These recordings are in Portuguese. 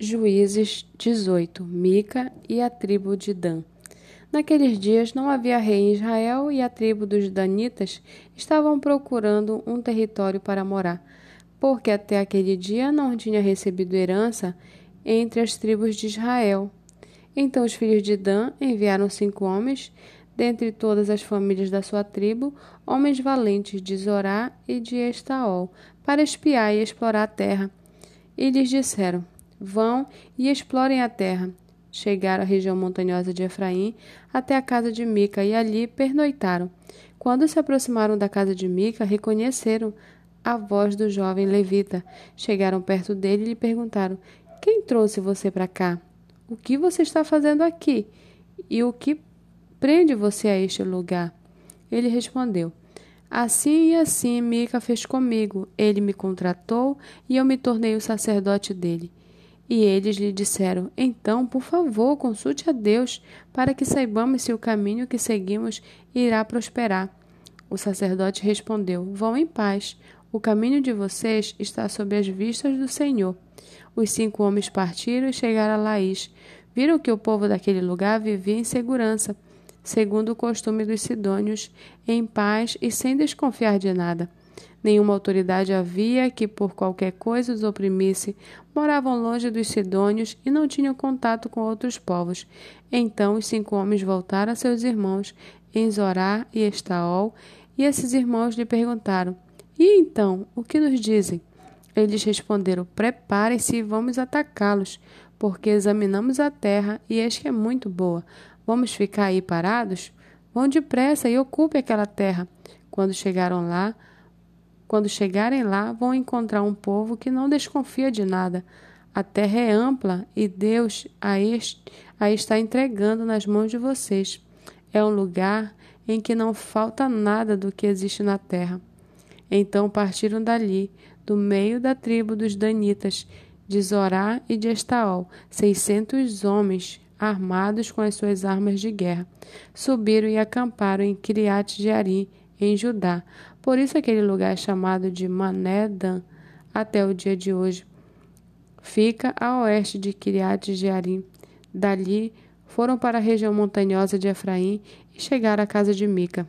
Juízes 18 Mica e a tribo de Dan. Naqueles dias não havia rei em Israel e a tribo dos Danitas estavam procurando um território para morar, porque até aquele dia não tinha recebido herança entre as tribos de Israel. Então os filhos de Dan enviaram cinco homens, dentre todas as famílias da sua tribo, homens valentes de Zorá e de Estaol, para espiar e explorar a terra. E lhes disseram: Vão e explorem a terra. Chegaram à região montanhosa de Efraim, até a casa de Mica, e ali pernoitaram. Quando se aproximaram da casa de Mica, reconheceram a voz do jovem levita. Chegaram perto dele e lhe perguntaram: Quem trouxe você para cá? O que você está fazendo aqui? E o que prende você a este lugar? Ele respondeu: Assim e assim Mica fez comigo. Ele me contratou e eu me tornei o sacerdote dele. E eles lhe disseram: Então, por favor, consulte a Deus, para que saibamos se o caminho que seguimos irá prosperar. O sacerdote respondeu: Vão em paz. O caminho de vocês está sob as vistas do Senhor. Os cinco homens partiram e chegaram a Laís. Viram que o povo daquele lugar vivia em segurança, segundo o costume dos sidônios, em paz e sem desconfiar de nada. Nenhuma autoridade havia que por qualquer coisa os oprimisse. Moravam longe dos sidônios e não tinham contato com outros povos. Então os cinco homens voltaram a seus irmãos em Zorá e Estaol, e esses irmãos lhe perguntaram: E então, o que nos dizem? Eles responderam: Preparem-se e vamos atacá-los, porque examinamos a terra e eis que é muito boa. Vamos ficar aí parados? Vão depressa e ocupem aquela terra. Quando chegaram lá, quando chegarem lá, vão encontrar um povo que não desconfia de nada. A terra é ampla e Deus a, a está entregando nas mãos de vocês. É um lugar em que não falta nada do que existe na terra. Então partiram dali, do meio da tribo dos Danitas, de Zorá e de Estaol, seiscentos homens armados com as suas armas de guerra. Subiram e acamparam em Criate de Arim, em Judá, por isso aquele lugar é chamado de Manedan até o dia de hoje. Fica a oeste de Kiriat Jearim. Dali foram para a região montanhosa de Efraim e chegaram à casa de Mica.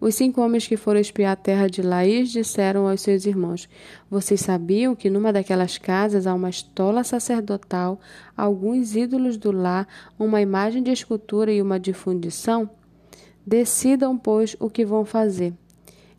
Os cinco homens que foram espiar a terra de Laís disseram aos seus irmãos: Vocês sabiam que numa daquelas casas há uma estola sacerdotal, alguns ídolos do lar, uma imagem de escultura e uma de fundição? Decidam, pois, o que vão fazer.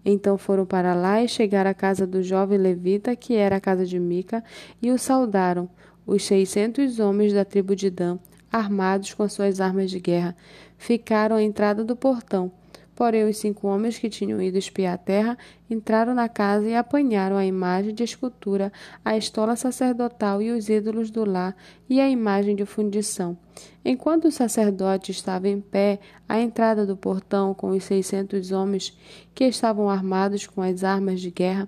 Então foram para lá e chegaram à casa do jovem levita, que era a casa de Mica, e o saudaram, os seiscentos homens da tribo de Dan, armados com suas armas de guerra. Ficaram à entrada do portão. Porém, os cinco homens que tinham ido espiar a terra entraram na casa e apanharam a imagem de escultura, a estola sacerdotal e os ídolos do lar e a imagem de fundição. Enquanto o sacerdote estava em pé à entrada do portão com os seiscentos homens que estavam armados com as armas de guerra,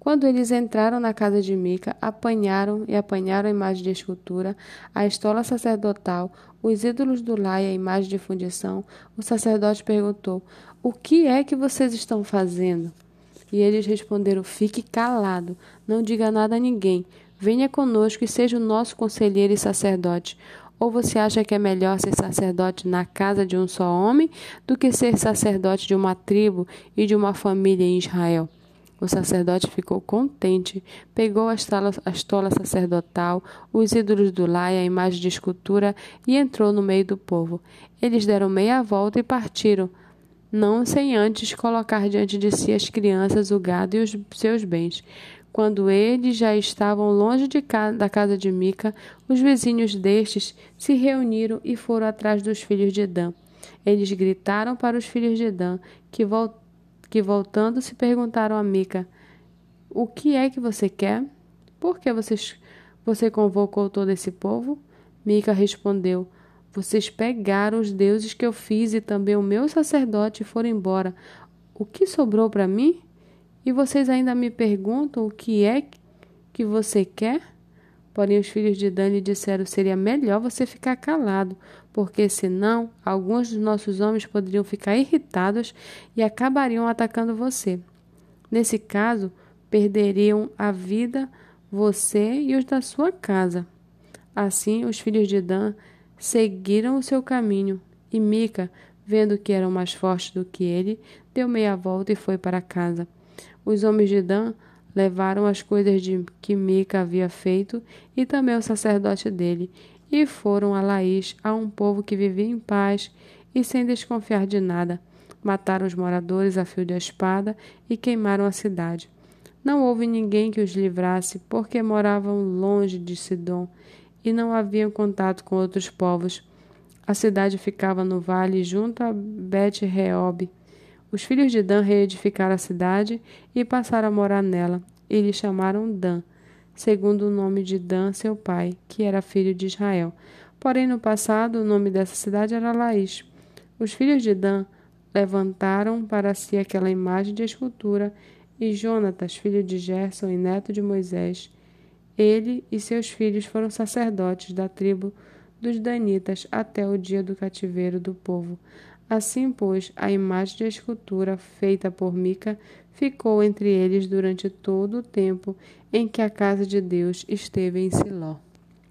quando eles entraram na casa de Mica, apanharam e apanharam a imagem de escultura, a estola sacerdotal, os ídolos do lar e a imagem de fundição, o sacerdote perguntou: O que é que vocês estão fazendo? E eles responderam: Fique calado, não diga nada a ninguém. Venha conosco e seja o nosso conselheiro e sacerdote. Ou você acha que é melhor ser sacerdote na casa de um só homem do que ser sacerdote de uma tribo e de uma família em Israel? O sacerdote ficou contente, pegou a estola, a estola sacerdotal, os ídolos do lar e a imagem de escultura e entrou no meio do povo. Eles deram meia volta e partiram, não sem antes colocar diante de si as crianças, o gado e os seus bens. Quando eles já estavam longe da casa de Mica, os vizinhos destes se reuniram e foram atrás dos filhos de Dan. Eles gritaram para os filhos de Dan que voltaram que voltando se perguntaram a Mica: O que é que você quer? Por que vocês, você convocou todo esse povo? Mica respondeu: Vocês pegaram os deuses que eu fiz e também o meu sacerdote e foram embora. O que sobrou para mim? E vocês ainda me perguntam o que é que você quer? Porém, os filhos de Dani disseram: seria melhor você ficar calado, porque senão alguns dos nossos homens poderiam ficar irritados e acabariam atacando você. Nesse caso, perderiam a vida você e os da sua casa. Assim, os filhos de Dan seguiram o seu caminho, e Mica, vendo que eram mais fortes do que ele, deu meia volta e foi para casa. Os homens de Dan levaram as coisas de que Mica havia feito e também o sacerdote dele, e foram a Laís, a um povo que vivia em paz e sem desconfiar de nada. Mataram os moradores a fio de espada e queimaram a cidade. Não houve ninguém que os livrasse, porque moravam longe de Sidom e não haviam contato com outros povos. A cidade ficava no vale junto a Bet-Reob. Os filhos de Dan reedificaram a cidade e passaram a morar nela, e lhe chamaram Dan, segundo o nome de Dan, seu pai, que era filho de Israel. Porém, no passado, o nome dessa cidade era Laís. Os filhos de Dan levantaram para si aquela imagem de escultura, e Jonatas, filho de Gerson e neto de Moisés, ele e seus filhos foram sacerdotes da tribo dos Danitas até o dia do cativeiro do povo. Assim, pois, a imagem de escultura feita por Mica ficou entre eles durante todo o tempo em que a casa de Deus esteve em Siló.